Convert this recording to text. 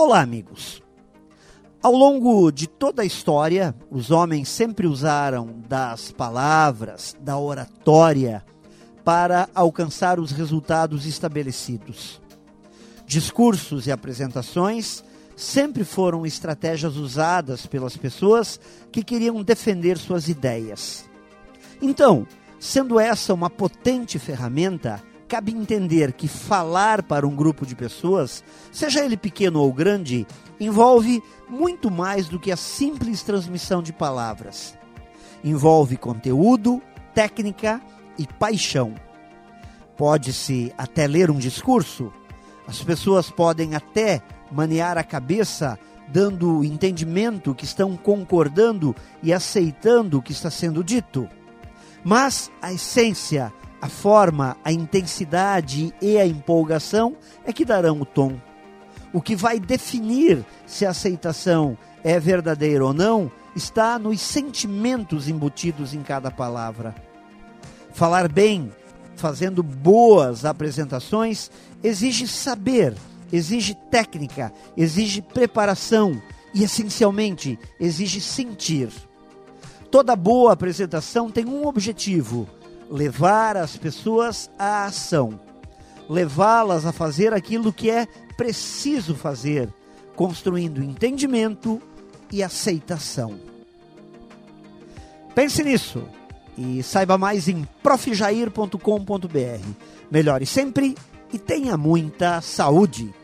Olá, amigos. Ao longo de toda a história, os homens sempre usaram das palavras, da oratória, para alcançar os resultados estabelecidos. Discursos e apresentações sempre foram estratégias usadas pelas pessoas que queriam defender suas ideias. Então, sendo essa uma potente ferramenta, cabe entender que falar para um grupo de pessoas, seja ele pequeno ou grande, envolve muito mais do que a simples transmissão de palavras. Envolve conteúdo, técnica e paixão. Pode-se até ler um discurso, as pessoas podem até manear a cabeça, dando entendimento que estão concordando e aceitando o que está sendo dito. Mas a essência, a forma, a intensidade e a empolgação é que darão o tom. O que vai definir se a aceitação é verdadeira ou não está nos sentimentos embutidos em cada palavra. Falar bem, fazendo boas apresentações, exige saber, exige técnica, exige preparação e, essencialmente, exige sentir. Toda boa apresentação tem um objetivo: levar as pessoas à ação, levá-las a fazer aquilo que é preciso fazer, construindo entendimento e aceitação. Pense nisso e saiba mais em profjair.com.br. Melhore sempre e tenha muita saúde.